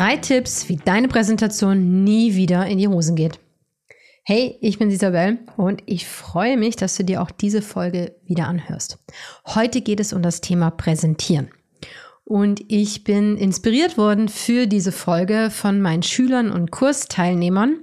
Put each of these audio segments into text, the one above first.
Drei Tipps, wie deine Präsentation nie wieder in die Hosen geht. Hey, ich bin Isabel und ich freue mich, dass du dir auch diese Folge wieder anhörst. Heute geht es um das Thema Präsentieren. Und ich bin inspiriert worden für diese Folge von meinen Schülern und Kursteilnehmern,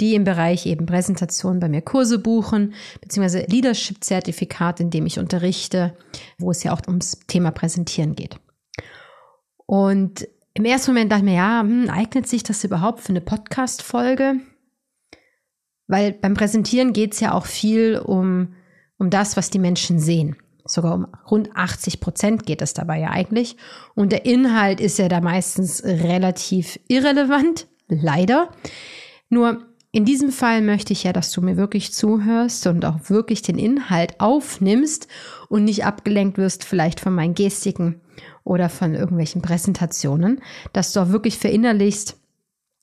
die im Bereich eben Präsentation bei mir Kurse buchen, beziehungsweise Leadership-Zertifikat, in dem ich unterrichte, wo es ja auch ums Thema Präsentieren geht. Und im ersten Moment dachte ich mir, ja, hm, eignet sich das überhaupt für eine Podcast-Folge? Weil beim Präsentieren geht es ja auch viel um, um das, was die Menschen sehen. Sogar um rund 80 Prozent geht es dabei ja eigentlich. Und der Inhalt ist ja da meistens relativ irrelevant, leider. Nur in diesem Fall möchte ich ja, dass du mir wirklich zuhörst und auch wirklich den Inhalt aufnimmst und nicht abgelenkt wirst, vielleicht von meinen Gestiken oder von irgendwelchen Präsentationen, dass du auch wirklich verinnerlichst,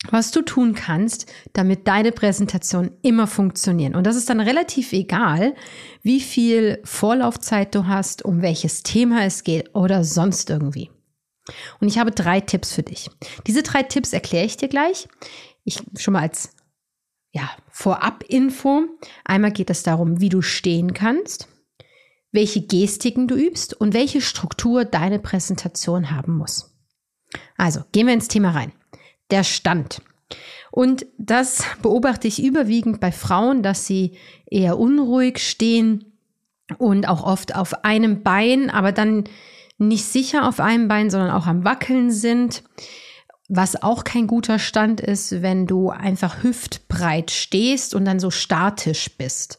was du tun kannst, damit deine Präsentationen immer funktionieren. Und das ist dann relativ egal, wie viel Vorlaufzeit du hast, um welches Thema es geht oder sonst irgendwie. Und ich habe drei Tipps für dich. Diese drei Tipps erkläre ich dir gleich. Ich schon mal als ja, Vorab-Info. Einmal geht es darum, wie du stehen kannst welche Gestiken du übst und welche Struktur deine Präsentation haben muss. Also, gehen wir ins Thema rein. Der Stand. Und das beobachte ich überwiegend bei Frauen, dass sie eher unruhig stehen und auch oft auf einem Bein, aber dann nicht sicher auf einem Bein, sondern auch am Wackeln sind. Was auch kein guter Stand ist, wenn du einfach hüftbreit stehst und dann so statisch bist.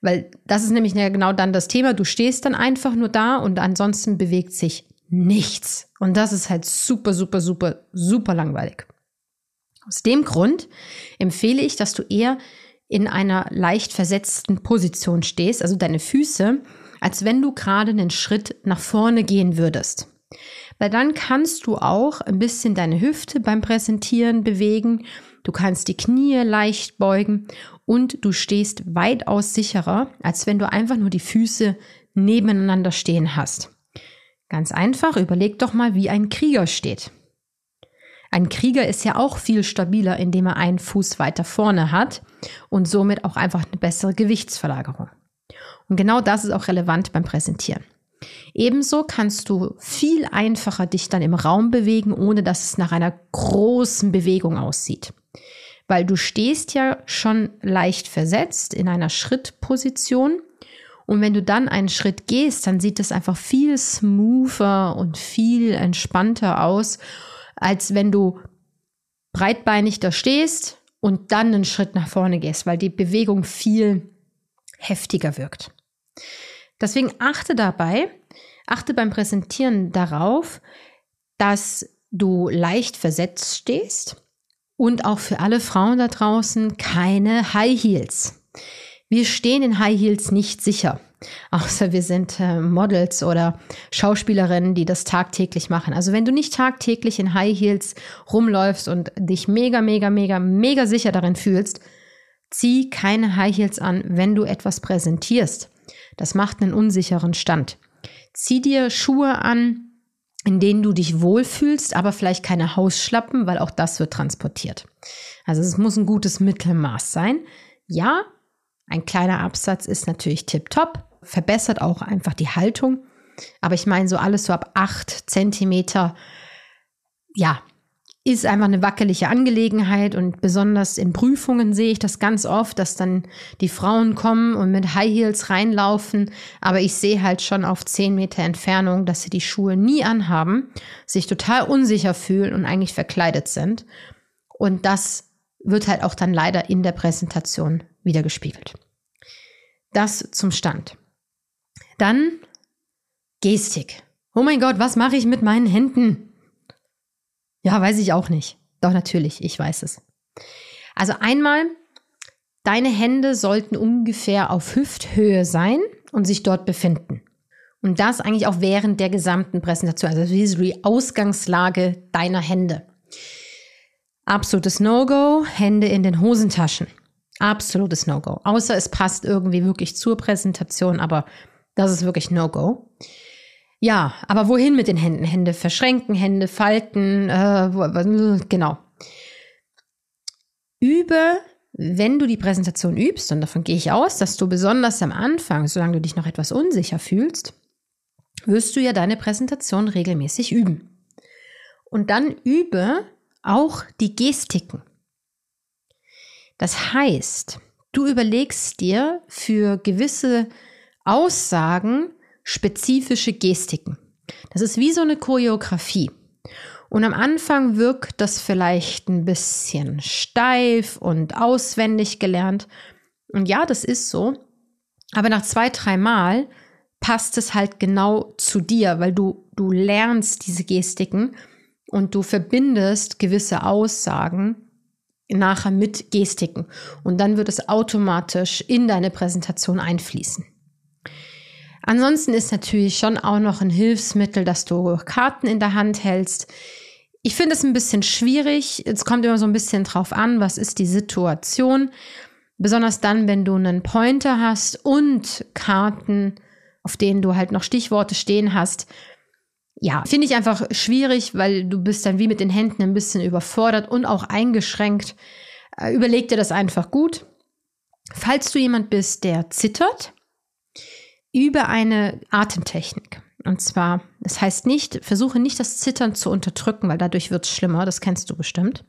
Weil das ist nämlich genau dann das Thema. Du stehst dann einfach nur da und ansonsten bewegt sich nichts. Und das ist halt super, super, super, super langweilig. Aus dem Grund empfehle ich, dass du eher in einer leicht versetzten Position stehst, also deine Füße, als wenn du gerade einen Schritt nach vorne gehen würdest. Weil dann kannst du auch ein bisschen deine Hüfte beim Präsentieren bewegen. Du kannst die Knie leicht beugen und du stehst weitaus sicherer, als wenn du einfach nur die Füße nebeneinander stehen hast. Ganz einfach, überleg doch mal, wie ein Krieger steht. Ein Krieger ist ja auch viel stabiler, indem er einen Fuß weiter vorne hat und somit auch einfach eine bessere Gewichtsverlagerung. Und genau das ist auch relevant beim Präsentieren. Ebenso kannst du viel einfacher dich dann im Raum bewegen, ohne dass es nach einer großen Bewegung aussieht weil du stehst ja schon leicht versetzt in einer Schrittposition. Und wenn du dann einen Schritt gehst, dann sieht es einfach viel smoother und viel entspannter aus, als wenn du breitbeinig da stehst und dann einen Schritt nach vorne gehst, weil die Bewegung viel heftiger wirkt. Deswegen achte dabei, achte beim Präsentieren darauf, dass du leicht versetzt stehst und auch für alle Frauen da draußen keine High Heels. Wir stehen in High Heels nicht sicher. Außer wir sind äh, Models oder Schauspielerinnen, die das tagtäglich machen. Also wenn du nicht tagtäglich in High Heels rumläufst und dich mega, mega, mega, mega sicher darin fühlst, zieh keine High Heels an, wenn du etwas präsentierst. Das macht einen unsicheren Stand. Zieh dir Schuhe an, in denen du dich wohlfühlst, aber vielleicht keine Hausschlappen, weil auch das wird transportiert. Also es muss ein gutes Mittelmaß sein. Ja, ein kleiner Absatz ist natürlich tipptopp, verbessert auch einfach die Haltung. Aber ich meine, so alles so ab acht Zentimeter, ja, ist einfach eine wackelige Angelegenheit und besonders in Prüfungen sehe ich das ganz oft, dass dann die Frauen kommen und mit High Heels reinlaufen, aber ich sehe halt schon auf zehn Meter Entfernung, dass sie die Schuhe nie anhaben, sich total unsicher fühlen und eigentlich verkleidet sind. Und das wird halt auch dann leider in der Präsentation wiedergespiegelt. Das zum Stand. Dann Gestik. Oh mein Gott, was mache ich mit meinen Händen? Ja, weiß ich auch nicht. Doch natürlich, ich weiß es. Also einmal, deine Hände sollten ungefähr auf Hüfthöhe sein und sich dort befinden. Und das eigentlich auch während der gesamten Präsentation. Also wie ist die Ausgangslage deiner Hände. Absolutes No-Go, Hände in den Hosentaschen. Absolutes No-Go. Außer es passt irgendwie wirklich zur Präsentation, aber das ist wirklich No-Go. Ja, aber wohin mit den Händen? Hände verschränken, Hände falten, äh, genau. Übe, wenn du die Präsentation übst, und davon gehe ich aus, dass du besonders am Anfang, solange du dich noch etwas unsicher fühlst, wirst du ja deine Präsentation regelmäßig üben. Und dann übe auch die Gestiken. Das heißt, du überlegst dir für gewisse Aussagen spezifische Gestiken. Das ist wie so eine Choreografie. Und am Anfang wirkt das vielleicht ein bisschen steif und auswendig gelernt. Und ja, das ist so. Aber nach zwei, drei Mal passt es halt genau zu dir, weil du, du lernst diese Gestiken und du verbindest gewisse Aussagen nachher mit Gestiken. Und dann wird es automatisch in deine Präsentation einfließen. Ansonsten ist natürlich schon auch noch ein Hilfsmittel, dass du Karten in der Hand hältst. Ich finde es ein bisschen schwierig. Es kommt immer so ein bisschen drauf an, was ist die Situation. Besonders dann, wenn du einen Pointer hast und Karten, auf denen du halt noch Stichworte stehen hast, ja, finde ich einfach schwierig, weil du bist dann wie mit den Händen ein bisschen überfordert und auch eingeschränkt. Äh, überleg dir das einfach gut. Falls du jemand bist, der zittert, über eine Atemtechnik. Und zwar, das heißt nicht, versuche nicht das Zittern zu unterdrücken, weil dadurch wird es schlimmer, das kennst du bestimmt.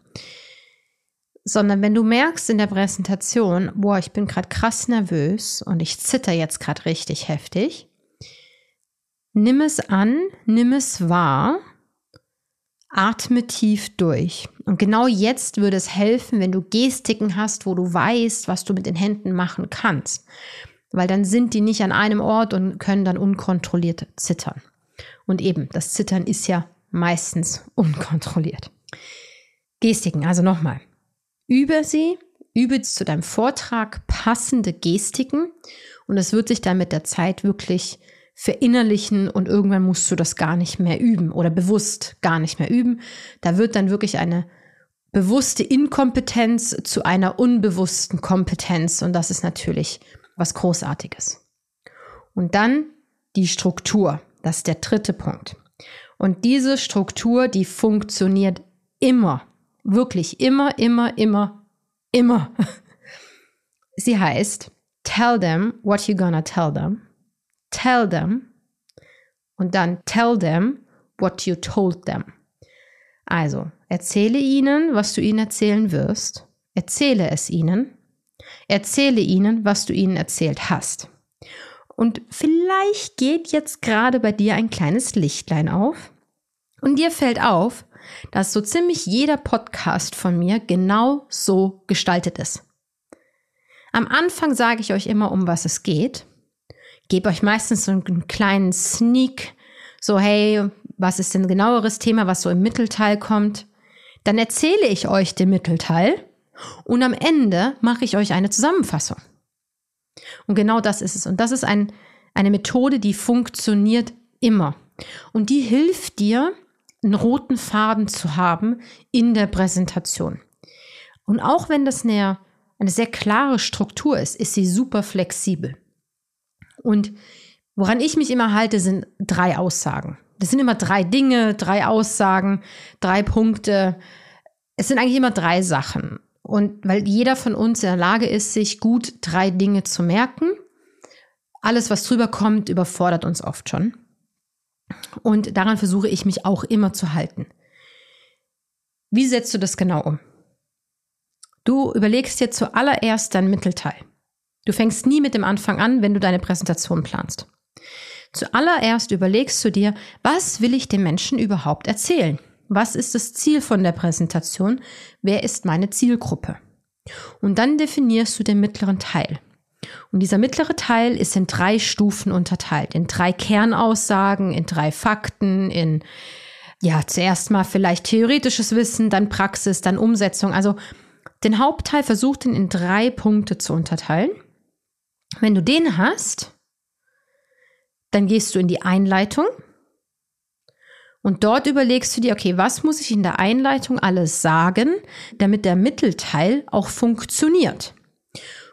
Sondern wenn du merkst in der Präsentation, boah, ich bin gerade krass nervös und ich zitter jetzt gerade richtig heftig, Nimm es an, nimm es wahr, atme tief durch. Und genau jetzt würde es helfen, wenn du Gestiken hast, wo du weißt, was du mit den Händen machen kannst. Weil dann sind die nicht an einem Ort und können dann unkontrolliert zittern. Und eben, das Zittern ist ja meistens unkontrolliert. Gestiken, also nochmal. Übe sie, übe zu deinem Vortrag passende Gestiken und es wird sich dann mit der Zeit wirklich verinnerlichen und irgendwann musst du das gar nicht mehr üben oder bewusst gar nicht mehr üben. Da wird dann wirklich eine bewusste Inkompetenz zu einer unbewussten Kompetenz und das ist natürlich was Großartiges. Und dann die Struktur, das ist der dritte Punkt. Und diese Struktur, die funktioniert immer, wirklich immer, immer, immer, immer. Sie heißt, tell them what you're gonna tell them tell them und dann tell them what you told them. Also, erzähle ihnen, was du ihnen erzählen wirst. Erzähle es ihnen. Erzähle ihnen, was du ihnen erzählt hast. Und vielleicht geht jetzt gerade bei dir ein kleines Lichtlein auf und dir fällt auf, dass so ziemlich jeder Podcast von mir genau so gestaltet ist. Am Anfang sage ich euch immer, um was es geht gebe euch meistens so einen kleinen Sneak, so hey, was ist denn genaueres Thema, was so im Mittelteil kommt. Dann erzähle ich euch den Mittelteil und am Ende mache ich euch eine Zusammenfassung. Und genau das ist es. Und das ist ein, eine Methode, die funktioniert immer. Und die hilft dir, einen roten Faden zu haben in der Präsentation. Und auch wenn das eine, eine sehr klare Struktur ist, ist sie super flexibel. Und woran ich mich immer halte, sind drei Aussagen. Das sind immer drei Dinge, drei Aussagen, drei Punkte. Es sind eigentlich immer drei Sachen. Und weil jeder von uns in der Lage ist, sich gut drei Dinge zu merken, alles, was drüber kommt, überfordert uns oft schon. Und daran versuche ich mich auch immer zu halten. Wie setzt du das genau um? Du überlegst dir zuallererst dein Mittelteil. Du fängst nie mit dem Anfang an, wenn du deine Präsentation planst. Zuallererst überlegst du dir, was will ich dem Menschen überhaupt erzählen? Was ist das Ziel von der Präsentation? Wer ist meine Zielgruppe? Und dann definierst du den mittleren Teil. Und dieser mittlere Teil ist in drei Stufen unterteilt, in drei Kernaussagen, in drei Fakten, in ja, zuerst mal vielleicht theoretisches Wissen, dann Praxis, dann Umsetzung. Also den Hauptteil versucht in drei Punkte zu unterteilen. Wenn du den hast, dann gehst du in die Einleitung und dort überlegst du dir, okay, was muss ich in der Einleitung alles sagen, damit der Mittelteil auch funktioniert.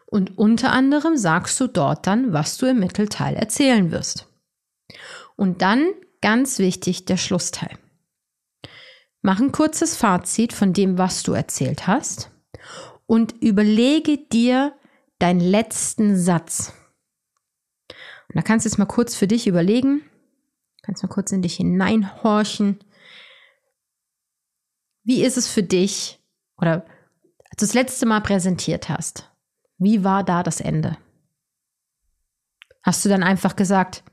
Und unter anderem sagst du dort dann, was du im Mittelteil erzählen wirst. Und dann, ganz wichtig, der Schlussteil. Mach ein kurzes Fazit von dem, was du erzählt hast und überlege dir deinen letzten Satz. Und da kannst du jetzt mal kurz für dich überlegen, kannst mal kurz in dich hineinhorchen. Wie ist es für dich oder als du das letzte Mal präsentiert hast? Wie war da das Ende? Hast du dann einfach gesagt,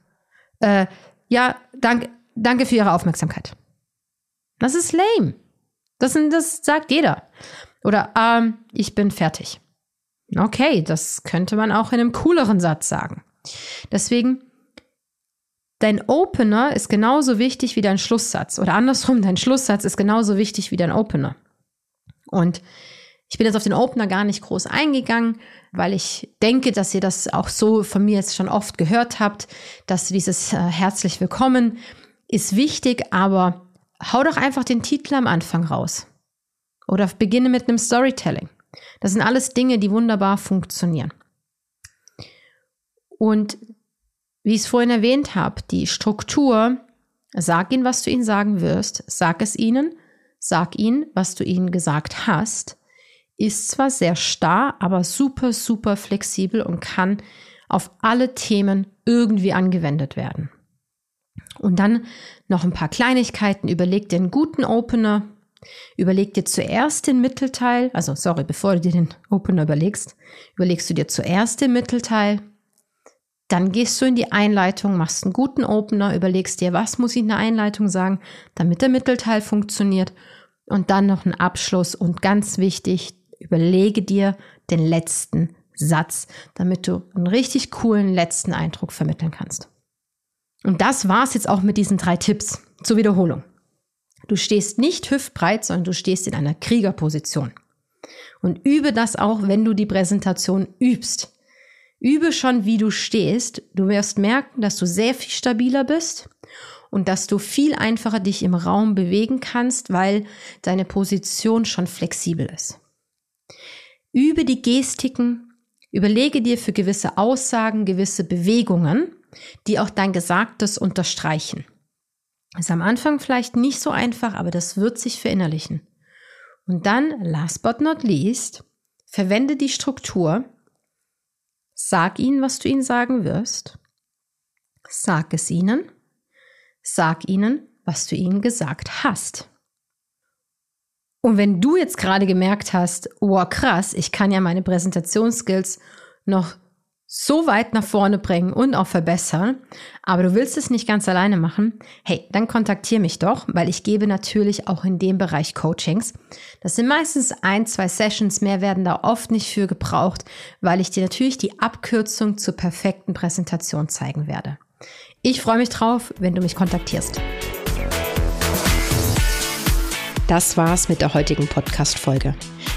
äh, ja, danke, danke für Ihre Aufmerksamkeit. Das ist lame. Das, das sagt jeder. Oder ähm, ich bin fertig. Okay, das könnte man auch in einem cooleren Satz sagen. Deswegen, dein Opener ist genauso wichtig wie dein Schlusssatz. Oder andersrum, dein Schlusssatz ist genauso wichtig wie dein Opener. Und ich bin jetzt auf den Opener gar nicht groß eingegangen, weil ich denke, dass ihr das auch so von mir jetzt schon oft gehört habt, dass dieses äh, herzlich willkommen ist wichtig, aber hau doch einfach den Titel am Anfang raus. Oder beginne mit einem Storytelling. Das sind alles Dinge, die wunderbar funktionieren. Und wie ich es vorhin erwähnt habe, die Struktur, sag ihnen, was du ihnen sagen wirst, sag es ihnen, sag ihnen, was du ihnen gesagt hast, ist zwar sehr starr, aber super, super flexibel und kann auf alle Themen irgendwie angewendet werden. Und dann noch ein paar Kleinigkeiten. Überleg dir einen guten Opener. Überleg dir zuerst den Mittelteil. Also, sorry, bevor du dir den Opener überlegst, überlegst du dir zuerst den Mittelteil. Dann gehst du in die Einleitung, machst einen guten Opener, überlegst dir, was muss ich in der Einleitung sagen, damit der Mittelteil funktioniert. Und dann noch einen Abschluss. Und ganz wichtig, überlege dir den letzten Satz, damit du einen richtig coolen letzten Eindruck vermitteln kannst. Und das war's jetzt auch mit diesen drei Tipps zur Wiederholung. Du stehst nicht hüftbreit, sondern du stehst in einer Kriegerposition. Und übe das auch, wenn du die Präsentation übst. Übe schon, wie du stehst. Du wirst merken, dass du sehr viel stabiler bist und dass du viel einfacher dich im Raum bewegen kannst, weil deine Position schon flexibel ist. Übe die Gestiken, überlege dir für gewisse Aussagen gewisse Bewegungen die auch dein Gesagtes unterstreichen. Ist am Anfang vielleicht nicht so einfach, aber das wird sich verinnerlichen. Und dann, last but not least, verwende die Struktur. Sag ihnen, was du ihnen sagen wirst. Sag es ihnen. Sag ihnen, was du ihnen gesagt hast. Und wenn du jetzt gerade gemerkt hast, oh krass, ich kann ja meine Präsentationsskills noch so weit nach vorne bringen und auch verbessern, aber du willst es nicht ganz alleine machen, hey, dann kontaktiere mich doch, weil ich gebe natürlich auch in dem Bereich Coachings. Das sind meistens ein, zwei Sessions, mehr werden da oft nicht für gebraucht, weil ich dir natürlich die Abkürzung zur perfekten Präsentation zeigen werde. Ich freue mich drauf, wenn du mich kontaktierst. Das war's mit der heutigen Podcast-Folge.